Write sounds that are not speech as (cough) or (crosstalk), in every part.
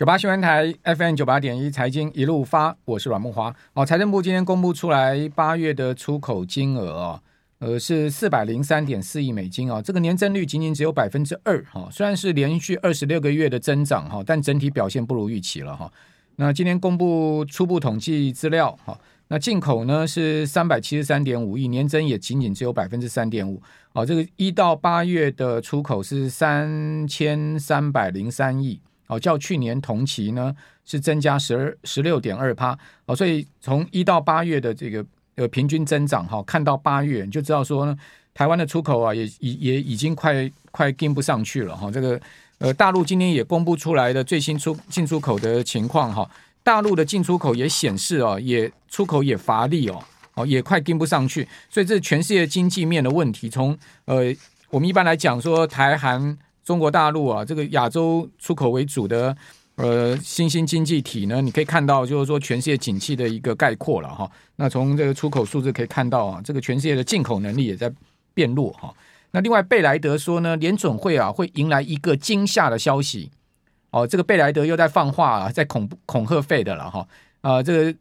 九八新闻台 FM 九八点一财经一路发，我是阮慕华。哦，财政部今天公布出来八月的出口金额啊，呃是四百零三点四亿美金啊，这个年增率仅仅只有百分之二哈，虽然是连续二十六个月的增长哈，但整体表现不如预期了哈。那今天公布初步统计资料哈，那进口呢是三百七十三点五亿，年增也仅仅只有百分之三点五。哦，这个一到八月的出口是三千三百零三亿。哦，较去年同期呢是增加十二十六点二趴哦，所以从一到八月的这个呃平均增长哈，看到八月你就知道说呢，台湾的出口啊也也也已经快快跟不上去了哈。这个呃大陆今天也公布出来的最新出进出口的情况哈，大陆的进出口也显示哦，也出口也乏力哦，哦也快跟不上去，所以这全世界经济面的问题。从呃我们一般来讲说台韩。中国大陆啊，这个亚洲出口为主的呃新兴经济体呢，你可以看到，就是说全世界景气的一个概括了哈。那从这个出口数字可以看到啊，这个全世界的进口能力也在变弱哈。那另外贝莱德说呢，联准会啊会迎来一个惊吓的消息哦，这个贝莱德又在放话啊，在恐恐吓费的了哈啊这个。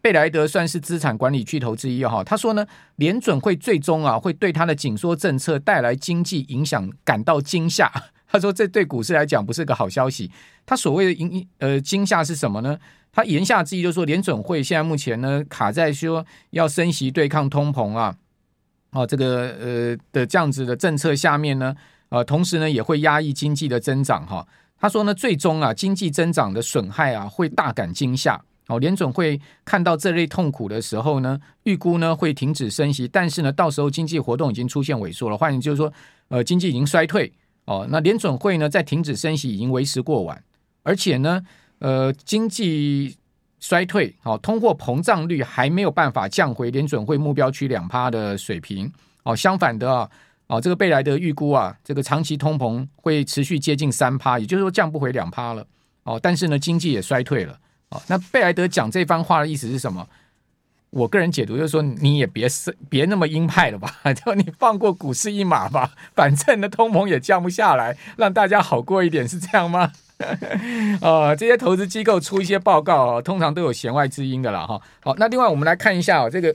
贝莱德算是资产管理巨头之一哈，他说呢，联准会最终啊会对他的紧缩政策带来经济影响感到惊吓。(laughs) 他说这对股市来讲不是个好消息。他所谓的惊呃惊吓是什么呢？他言下之意就是说，联准会现在目前呢卡在说要升息对抗通膨啊，哦这个呃的这样子的政策下面呢，呃同时呢也会压抑经济的增长哈。他说呢，最终啊经济增长的损害啊会大感惊吓。哦，联准会看到这类痛苦的时候呢，预估呢会停止升息，但是呢，到时候经济活动已经出现萎缩了，换言就是说，呃，经济已经衰退。哦，那联准会呢在停止升息已经为时过晚，而且呢，呃，经济衰退，哦，通货膨胀率还没有办法降回联准会目标区两趴的水平。哦，相反的啊，哦，这个贝莱德预估啊，这个长期通膨会持续接近三趴，也就是说降不回两趴了。哦，但是呢，经济也衰退了。哦，那贝莱德讲这番话的意思是什么？我个人解读就是说，你也别是别那么鹰派了吧，(laughs) 就你放过股市一马吧，反正呢通膨也降不下来，让大家好过一点，是这样吗？呃，(laughs) 这些投资机构出一些报告，通常都有弦外之音的啦。哈。好，那另外我们来看一下啊，这个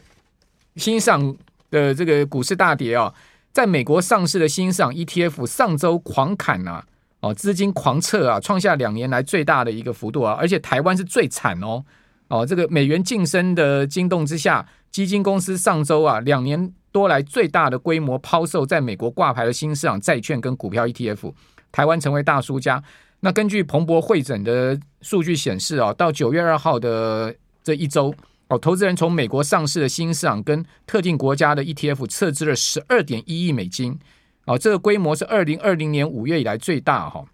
新上的这个股市大跌啊，在美国上市的新上 ETF 上周狂砍啊。哦，资金狂撤啊，创下两年来最大的一个幅度啊，而且台湾是最惨哦。哦，这个美元晋升的惊动之下，基金公司上周啊，两年多来最大的规模抛售在美国挂牌的新市场债券跟股票 ETF，台湾成为大输家。那根据彭博会诊的数据显示啊，到九月二号的这一周，哦，投资人从美国上市的新市场跟特定国家的 ETF 撤资了十二点一亿美金。哦，这个规模是二零二零年五月以来最大哈。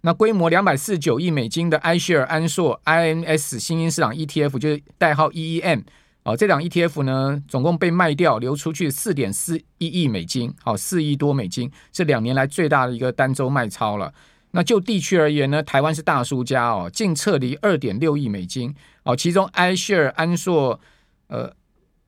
那规模两百四十九亿美金的 i s h a r e 安硕 INS 新兴市场 ETF 就是代号 EEM 哦，这档 ETF 呢总共被卖掉流出去四点四一亿美金，好，四亿多美金，是两年来最大的一个单周卖超了。那就地区而言呢，台湾是大输家哦，净撤离二点六亿美金哦，其中 i s h a r e 安硕呃。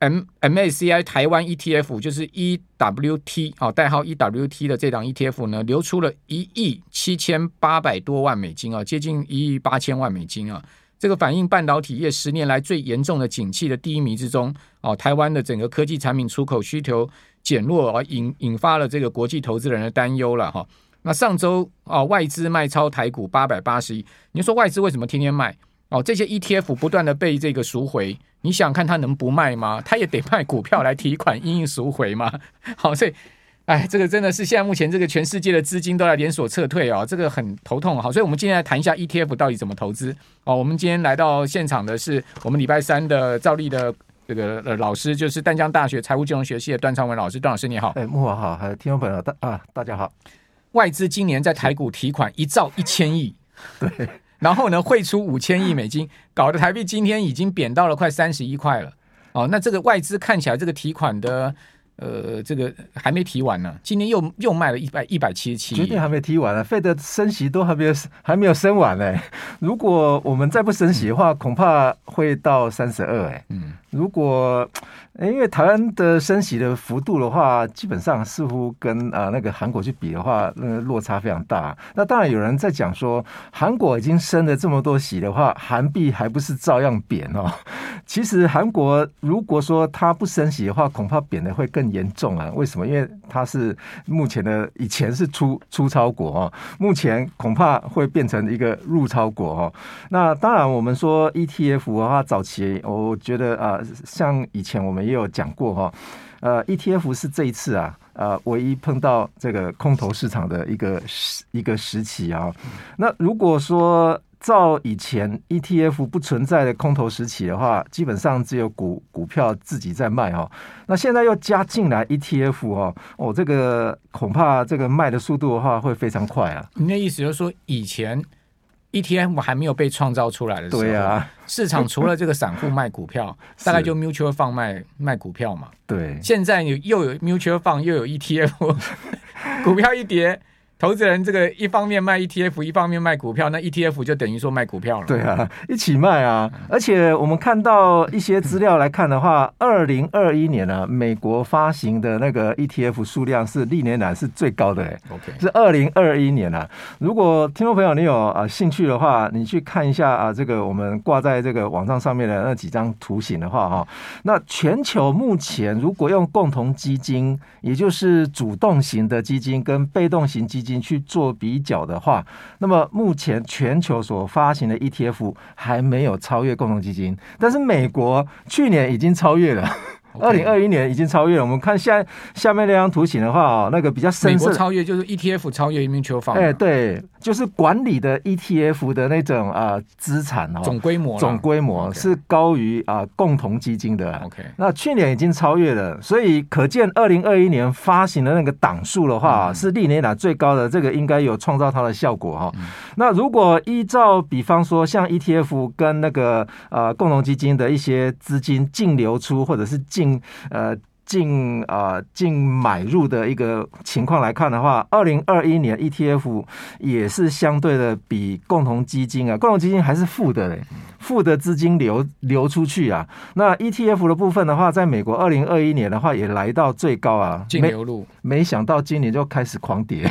M M A C I 台湾 ETF 就是 EWT 哦，代号 EWT 的这档 ETF 呢，流出了一亿七千八百多万美金啊，接近一亿八千万美金啊。这个反映半导体业十年来最严重的景气的低迷之中哦，台湾的整个科技产品出口需求减弱而引引发了这个国际投资人的担忧了哈。那上周啊，外资卖超台股八百八十亿，你说外资为什么天天卖？哦，这些 ETF 不断的被这个赎回，你想看他能不卖吗？(laughs) 他也得卖股票来提款，因应赎回吗？(laughs) 好，所以，哎，这个真的是现在目前这个全世界的资金都在连锁撤退啊、哦，这个很头痛。好，所以我们今天来谈一下 ETF 到底怎么投资。哦，我们今天来到现场的是我们礼拜三的照例的这个呃老师，就是淡江大学财务金融学系的段昌文老师。段老师你好，哎，慕驊好，还有听众朋友大啊，大家好。外资今年在台股提款一兆一千亿，对。然后呢，汇出五千亿美金，搞得台币今天已经贬到了快三十一块了。哦，那这个外资看起来这个提款的呃，这个还没提完呢，今年又又卖了一百一百七十七，绝对还没提完呢。费德升息都还没有还没有升完呢。(laughs) 如果我们再不升息的话，嗯、恐怕会到三十二哎。嗯，如果因为台湾的升息的幅度的话，基本上似乎跟啊、呃、那个韩国去比的话，那个落差非常大。那当然有人在讲说，韩国已经升了这么多息的话，韩币还不是照样贬哦。其实韩国如果说它不升息的话，恐怕贬的会更严重啊！为什么？因为它是目前的以前是出出超国哦，目前恐怕会变成一个入超国哦。那当然，我们说 ETF 的话，早期我觉得啊，像以前我们也有讲过哈，呃，ETF 是这一次啊，呃，唯一碰到这个空头市场的一个时一个时期啊。那如果说，照以前 ETF 不存在的空头时期的话，基本上只有股股票自己在卖哦。那现在又加进来 ETF 哦，哦，这个恐怕这个卖的速度的话会非常快啊。你的意思就是说，以前 ETF 还没有被创造出来的时候，对啊，市场除了这个散户卖股票，(laughs) 大概就 Mutual Fund 卖卖股票嘛。对，现在你又有 Mutual Fund 又有 ETF，(laughs) 股票一跌。投资人这个一方面卖 ETF，一方面卖股票，那 ETF 就等于说卖股票了。对啊，一起卖啊！而且我们看到一些资料来看的话，二零二一年呢、啊，美国发行的那个 ETF 数量是历年来是最高的。OK，是二零二一年啊。如果听众朋友你有啊兴趣的话，你去看一下啊，这个我们挂在这个网站上面的那几张图形的话哈，那全球目前如果用共同基金，也就是主动型的基金跟被动型基金。去做比较的话，那么目前全球所发行的 ETF 还没有超越共同基金，但是美国去年已经超越了。二零二一年已经超越了。我们看下下面那张图形的话哦，那个比较深色。美国超越就是 ETF 超越 mutual fund。哎，对，就是管理的 ETF 的那种啊资产哦，总规模总规模是高于啊共同基金的。OK，那去年已经超越了，所以可见二零二一年发行的那个档数的话是历年来最高的，这个应该有创造它的效果哈。那如果依照比方说像 ETF 跟那个呃共同基金的一些资金净流出或者是净呃净啊净买入的一个情况来看的话，二零二一年 ETF 也是相对的比共同基金啊，共同基金还是负的嘞，负的资金流流出去啊。那 ETF 的部分的话，在美国二零二一年的话也来到最高啊，净流入没，没想到今年就开始狂跌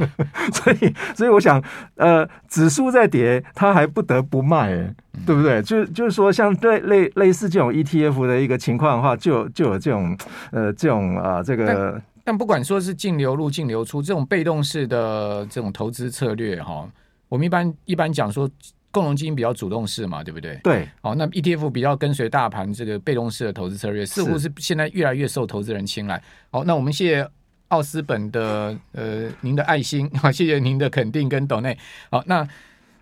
(laughs). 所以所以我想呃指数在跌，它还不得不卖、欸。对不对？就就是说，像类类类似这种 ETF 的一个情况的话，就就有这种呃这种啊、呃、这个但。但不管说是净流入、净流出这种被动式的这种投资策略哈，我们一般一般讲说，共同基金比较主动式嘛，对不对？对。好，那 ETF 比较跟随大盘这个被动式的投资策略，似乎是现在越来越受投资人青睐。好，那我们谢谢奥斯本的呃您的爱心，好，(laughs) 谢谢您的肯定跟抖内。好，那。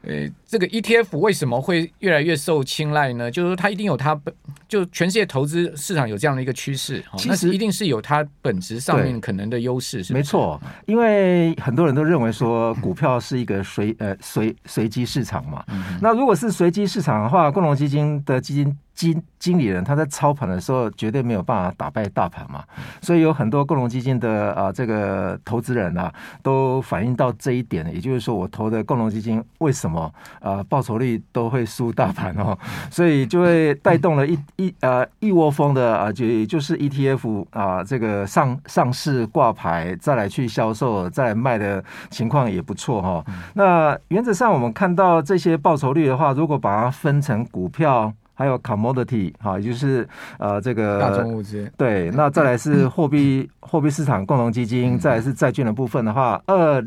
呃，这个 ETF 为什么会越来越受青睐呢？就是说，它一定有它本就全世界投资市场有这样的一个趋势，其实一定是有它本质上面可能的优势，是没错。因为很多人都认为说，股票是一个随呃随随机市场嘛。那如果是随机市场的话，共同基金的基金。经经理人他在操盘的时候绝对没有办法打败大盘嘛，所以有很多共同基金的啊这个投资人啊都反映到这一点，也就是说我投的共同基金为什么啊报酬率都会输大盘哦，所以就会带动了一一呃一窝蜂的啊就也就是 ETF 啊这个上上市挂牌再来去销售再来卖的情况也不错哈。那原则上我们看到这些报酬率的话，如果把它分成股票。还有 commodity 哈，也就是呃这个大宗物资。对，那再来是货币货币市场共同基金，再来是债券的部分的话，二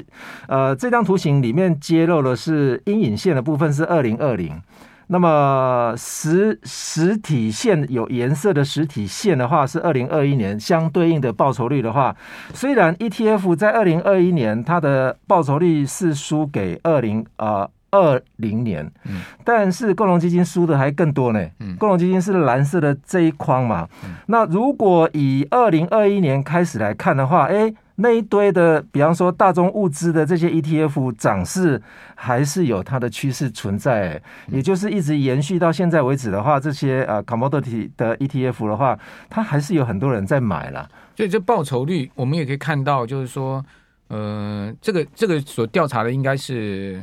呃这张图形里面揭露的是阴影线的部分是二零二零，那么实实体线有颜色的实体线的话是二零二一年相对应的报酬率的话，虽然 ETF 在二零二一年它的报酬率是输给二零呃。二零年，嗯但是共同基金输的还更多呢。嗯共同基金是蓝色的这一框嘛。那如果以二零二一年开始来看的话，哎，那一堆的，比方说大宗物资的这些 ETF 涨势还是有它的趋势存在，也就是一直延续到现在为止的话，这些呃 commodity 的 ETF 的话，它还是有很多人在买了。所以这报酬率我们也可以看到，就是说，呃，这个这个所调查的应该是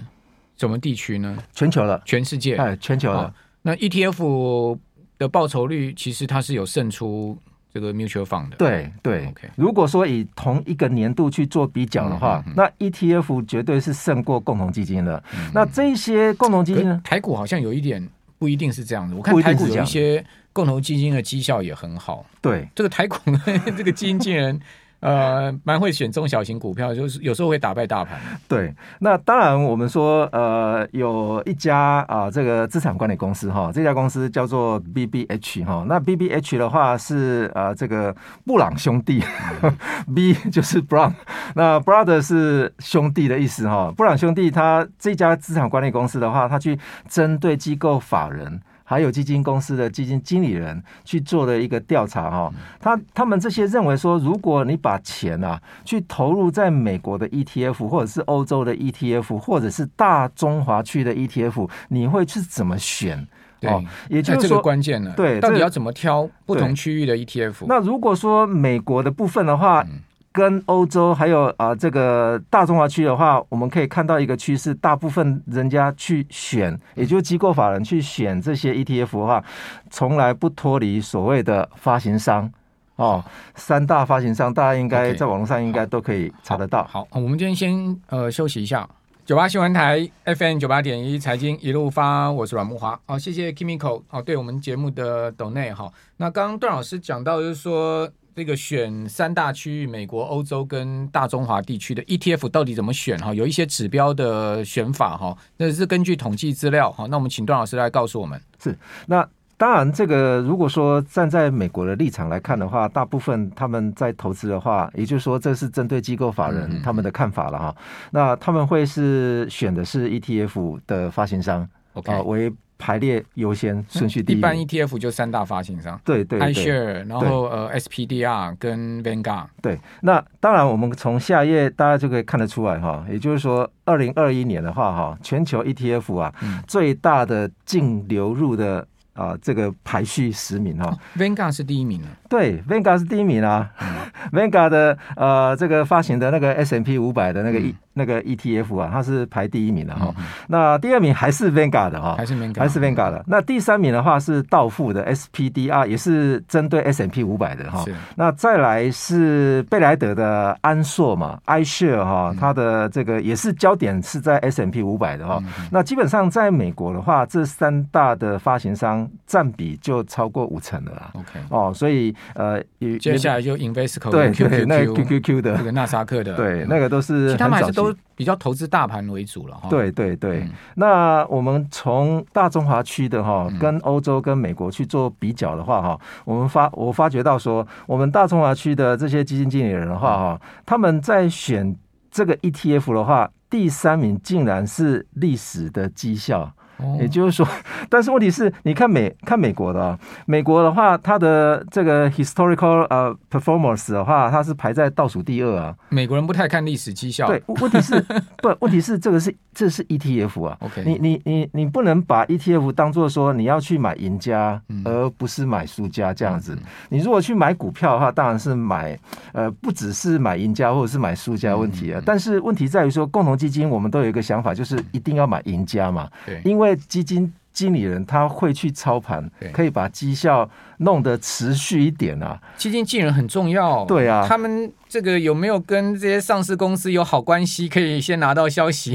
什么地区呢？全球了，全世界，哎，全球的。那 ETF 的报酬率其实它是有胜出这个 mutual fund 的。对对，OK。如果说以同一个年度去做比较的话，那 ETF 绝对是胜过共同基金的。嗯、那这些共同基金呢？台股好像有一点不一定是这样的。我看台股有一些共同基金的绩效也很好。对，这个台股 (laughs) 这个基金经理人。呃，蛮会选中小型股票，就是有时候会打败大盘。对，那当然我们说，呃，有一家啊、这个资产管理公司哈，这家公司叫做 BBH 哈。那 BBH 的话是呃，这个布朗兄弟、(laughs) B 就是 Brown，那 Brother 是兄弟的意思哈。布朗兄弟他这家资产管理公司的话，他去针对机构法人。还有基金公司的基金经理人去做了一个调查哈，他他们这些认为说，如果你把钱啊去投入在美国的 ETF，或者是欧洲的 ETF，或者是大中华区的 ETF，你会去怎么选？对，也就是说关键了。对，到底要怎么挑不同区域的 ETF？那如果说美国的部分的话。嗯跟欧洲还有啊，这个大中华区的话，我们可以看到一个趋势，大部分人家去选，也就是机构法人去选这些 ETF 的话，从来不脱离所谓的发行商哦，三大发行商，大家应该在网络上应该都可以查得到。好，好，我们今天先呃休息一下，九八新闻台 FM 九八点一财经一路发，我是阮木华。好，谢谢 Kimiko 哦，对我们节目的抖内哈。那刚刚段老师讲到就是说。这个选三大区域，美国、欧洲跟大中华地区的 ETF 到底怎么选？哈，有一些指标的选法哈，那是根据统计资料哈。那我们请段老师来告诉我们。是，那当然，这个如果说站在美国的立场来看的话，大部分他们在投资的话，也就是说，这是针对机构法人他们的看法了哈。嗯嗯，那他们会是选的是 ETF 的发行商，OK，啊，为。排列优先顺序第一，一般 ETF 就三大发行商，对对，对，iShare，然后呃 SPDR 跟 Vanguard，对。那当然，我们从下一页大家就可以看得出来哈，也就是说，二零二一年的话哈，全球 ETF 啊，嗯、最大的净流入的。啊，这个排序十名哈、哦、Vanguard 是第一名啊。对，Vanguard 是第一名啊。嗯、(laughs) Vanguard 的呃，这个发行的那个 S M P 五百的那个 E、嗯、那个 ETF 啊，它是排第一名的哈、哦。嗯、那第二名还是 Vanguard 的哈，还是 Vanguard，还是 Vanguard 的。那第三名的话是道富的 SPDR，也是针对 S M P 五百的哈。是那再来是贝莱德的安硕嘛，iShare 哈，它的这个也是焦点是在 S M P 五百的哈。嗯、那基本上在美国的话，这三大的发行商。占比就超过五成了啦。OK，哦，所以呃，接下来就 Invesco 对对，那 QQQ 的那个纳萨克的，对，那个都是其实他们还是都比较投资大盘为主了哈。对对对，那我们从大中华区的哈，跟欧洲跟美国去做比较的话哈，我们发我发觉到说，我们大中华区的这些基金经理人的话哈，他们在选这个 ETF 的话，第三名竟然是历史的绩效。也就是说，(laughs) 但是问题是，你看美看美国的啊，美国的话，它的这个 historical 呃 performance 的话，它是排在倒数第二啊。美国人不太看历史绩效。对，问题是 (laughs) 不，问题是这个是这是 ETF 啊。OK，你你你你不能把 ETF 当做说你要去买赢家，而不是买输家这样子。你如果去买股票的话，当然是买呃不只是买赢家或者是买输家问题啊。但是问题在于说，共同基金我们都有一个想法，就是一定要买赢家嘛。对，因为因为基金经理人他会去操盘，可以把绩效弄得持续一点啊。基金经理人很重要，对啊，他们这个有没有跟这些上市公司有好关系，可以先拿到消息？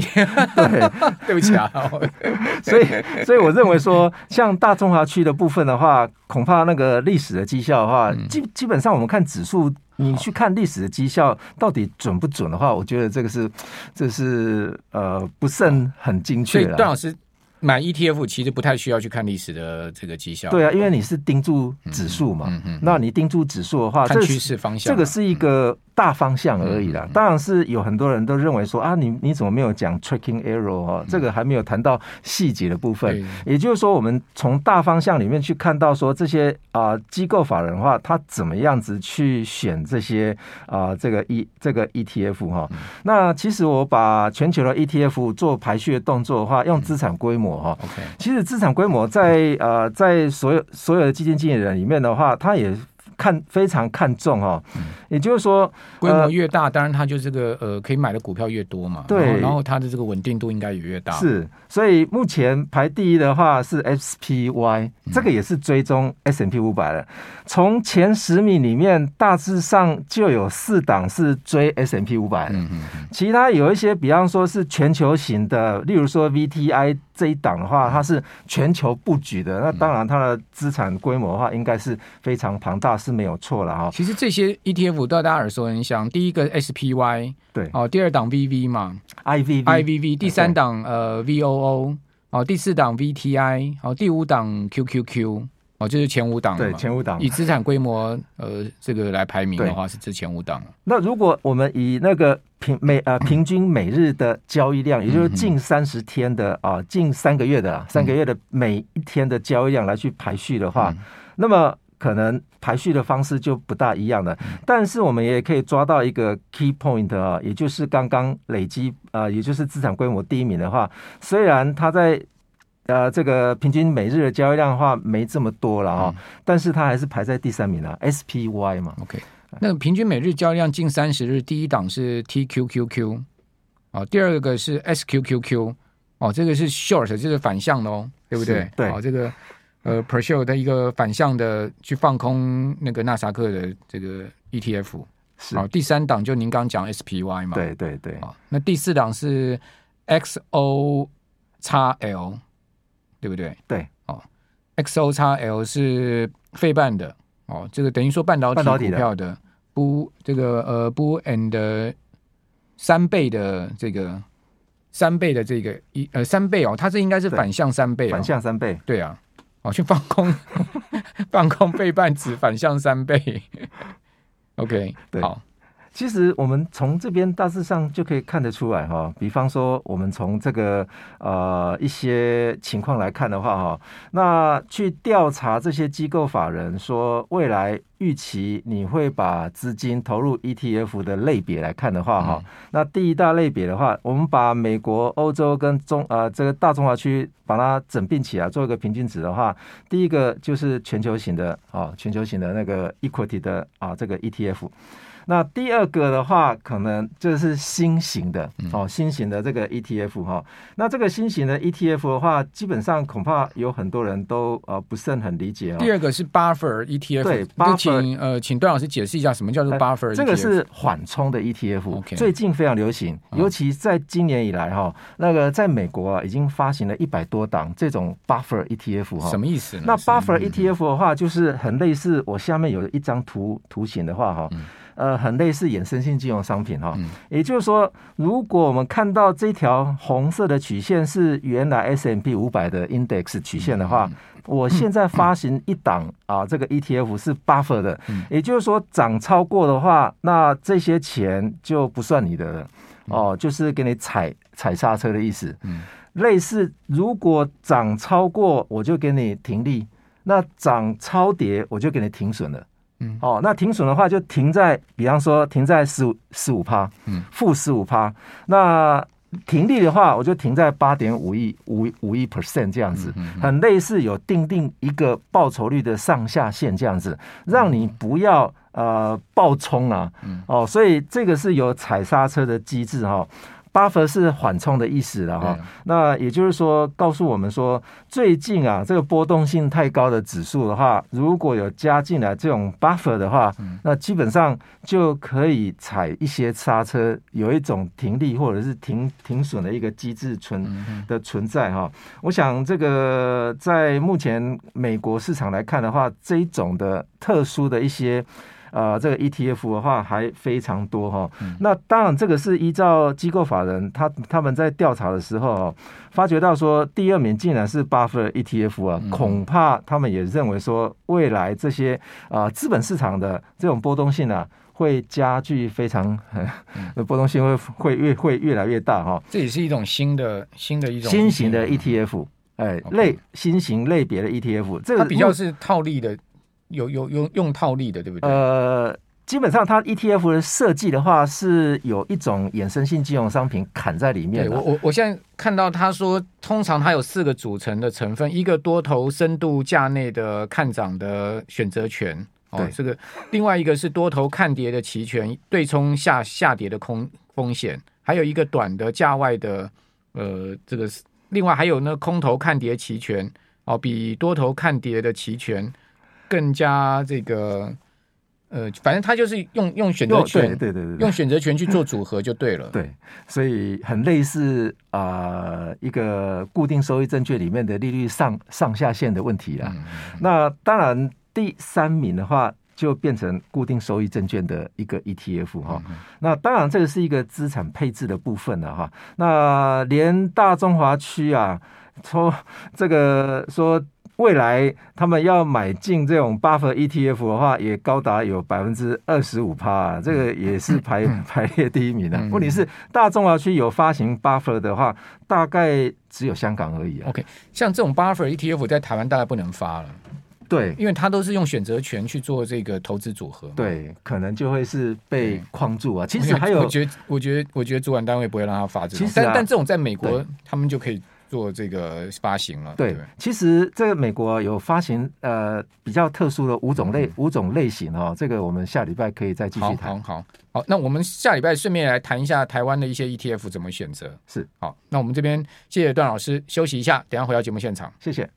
对，(laughs) 对不起啊。(laughs) 所以，所以我认为说，像大中华区的部分的话，恐怕那个历史的绩效的话，基基本上我们看指数，你去看历史的绩效到底准不准的话，我觉得这个是，这是呃不甚很精确的。段老师。买 ETF 其实不太需要去看历史的这个绩效。对啊，因为你是盯住指数嘛。嗯嗯。那你盯住指数的话，看趋势方向，这个是一个大方向而已啦。当然是有很多人都认为说啊，你你怎么没有讲 tracking error 哦？这个还没有谈到细节的部分。也就是说，我们从大方向里面去看到说这些啊机构法人的话，他怎么样子去选这些啊这个 E 这个 ETF 哈？那其实我把全球的 ETF 做排序的动作的话，用资产规模哈。其实资产规模在呃在所有所有的基金经理人里面的话，他也。看非常看重哦，也就是说，规模越大，当然它就这个呃可以买的股票越多嘛，对，然后它的这个稳定度应该也越大。是，所以目前排第一的话是 SPY，这个也是追踪 S M P 五百的。从前十名里面，大致上就有四档是追 S M P 五百的，其他有一些，比方说是全球型的，例如说 VTI。这一档的话，它是全球布局的，那当然它的资产规模的话，应该是非常庞大，是没有错了哈。其实这些 ETF 都大家耳熟能详，第一个 SPY 对。哦，第二档 VV 嘛，IVV IVV，第三档呃 VOO 哦，第四档 VTI 哦，第五档 QQQ 哦，就是前五档对前五档，以资产规模呃这个来排名的话，是这前五档。那如果我们以那个平每呃平均每日的交易量，也就是近三十天的啊，近三个月的三个月的每一天的交易量来去排序的话，那么可能排序的方式就不大一样了。但是我们也可以抓到一个 key point 啊，也就是刚刚累积啊，也就是资产规模第一名的话，虽然它在呃这个平均每日的交易量的话没这么多了哈，但是它还是排在第三名了，SPY 嘛，OK。那平均每日交易量近三十日，第一档是 TQQQ，哦，第二个是 SQQQ，哦，这个是 short，就是反向的哦，对不对？对，哦，这个呃 per-share 的一个反向的去放空那个纳萨克的这个 ETF，是。哦，第三档就您刚讲 SPY 嘛，对对对。哦，那第四档是 XOXL，对不对？对，哦，XOXL 是费半的。哦，这个等于说半导体股票的不这个呃不 and 三倍的这个三倍的这个一呃三倍哦，它这应该是反向三倍，反向三倍，对啊，哦去放空 (laughs) 放空费半指反向三倍，(laughs) OK，对。好。其实我们从这边大致上就可以看得出来哈，比方说我们从这个呃一些情况来看的话哈，那去调查这些机构法人说未来预期你会把资金投入 ETF 的类别来看的话哈，那第一大类别的话，我们把美国、欧洲跟中呃这个大中华区把它整并起来做一个平均值的话，第一个就是全球型的啊，全球型的那个 equity 的啊这个 ETF。那第二个的话，可能就是新型的哦，新型的这个 ETF 哈。那这个新型的 ETF 的话，基本上恐怕有很多人都呃不是很理解哦。第二个是 Buffer ETF，对，Buffer，请呃请段老师解释一下什么叫做 Buffer ETF。这个是缓冲的 ETF，Okay 最近非常流行，尤其在今年以来哈，那个在美国啊已经发行了一百多档这种 Buffer ETF 哈。什么意思呢？那 Buffer ETF 的话，就是很类似我下面有一张图图形的话哈。嗯呃，很类似衍生性金融商品哈，也就是说，如果我们看到这条红色的曲线是原来 S M P 五百的 index 曲线的话，我现在发行一档啊，这个 ETF 是 buffer 的，也就是说涨超过的话，那这些钱就不算你的了哦，就是给你踩踩刹车的意思。类似如果涨超过，我就给你停利；那涨超跌，我就给你停损了。哦，那停损的话就停在，比方说停在十五十五趴，嗯，负十五趴。那停利的话，我就停在八点五亿五五亿 percent 这样子，很类似有定定一个报酬率的上下限这样子，让你不要呃暴冲啊。哦，所以这个是有踩刹车的机制哈。Buffer 是缓冲的意思了哈，啊、那也就是说，告诉我们说，最近啊，这个波动性太高的指数的话，如果有加进来这种 Buffer 的话，嗯、那基本上就可以踩一些刹车，有一种停利或者是停停损的一个机制存的存在哈。我想这个在目前美国市场来看的话，这一种的特殊的一些。呃这个 ETF 的话还非常多哈。那当然这个是依照机构法人他他们在调查的时候发觉到说第二名竟然是巴菲特 ETF 啊，恐怕他们也认为说未来这些啊资本市场的这种波动性啊。会加剧非常，(laughs) 波动性会会越会越来越大哈。这也是一种新的新的一种新型的 ETF，哎，类新型类别的 ETF，这个它比较是套利的，有有有用套利的，对不对？呃，基本上它 ETF 的设计的话，是有一种衍生性金融商品砍在里面。我我我现在看到他说，通常它有四个组成的成分，一个多头深度价内的看涨的选择权。哦，这个另外一个是多头看跌的期权，对冲下下跌的空风险，还有一个短的价外的，呃，这个另外还有呢，空头看跌期权哦，比多头看跌的期权更加这个，呃，反正他就是用用选择权，对对对，用选择权去做组合就对了，对，所以很类似啊、呃，一个固定收益证券里面的利率上上下限的问题啦。嗯、那当然。第三名的话，就变成固定收益证券的一个 ETF 哈。那当然，这个是一个资产配置的部分了哈。那连大中华区啊，说这个说未来他们要买进这种 Buffer ETF 的话，也高达有百分之二十五趴，这个也是排排列第一名的。问题是，大中华区有发行 Buffer 的话，大概只有香港而已啊。OK，像这种 Buffer ETF 在台湾大概不能发了。对，因为它都是用选择权去做这个投资组合，对，可能就会是被框住啊。其实还有，我觉得，我觉得，我觉得主管单位不会让他发这种，其实、啊、但但这种在美国他们就可以做这个发行了。对，对其实这个美国有发行呃比较特殊的五种类、嗯、五种类型哦，这个我们下礼拜可以再继续谈。好好好，那我们下礼拜顺便来谈一下台湾的一些 ETF 怎么选择。是，好，那我们这边谢谢段老师，休息一下，等下回到节目现场，谢谢。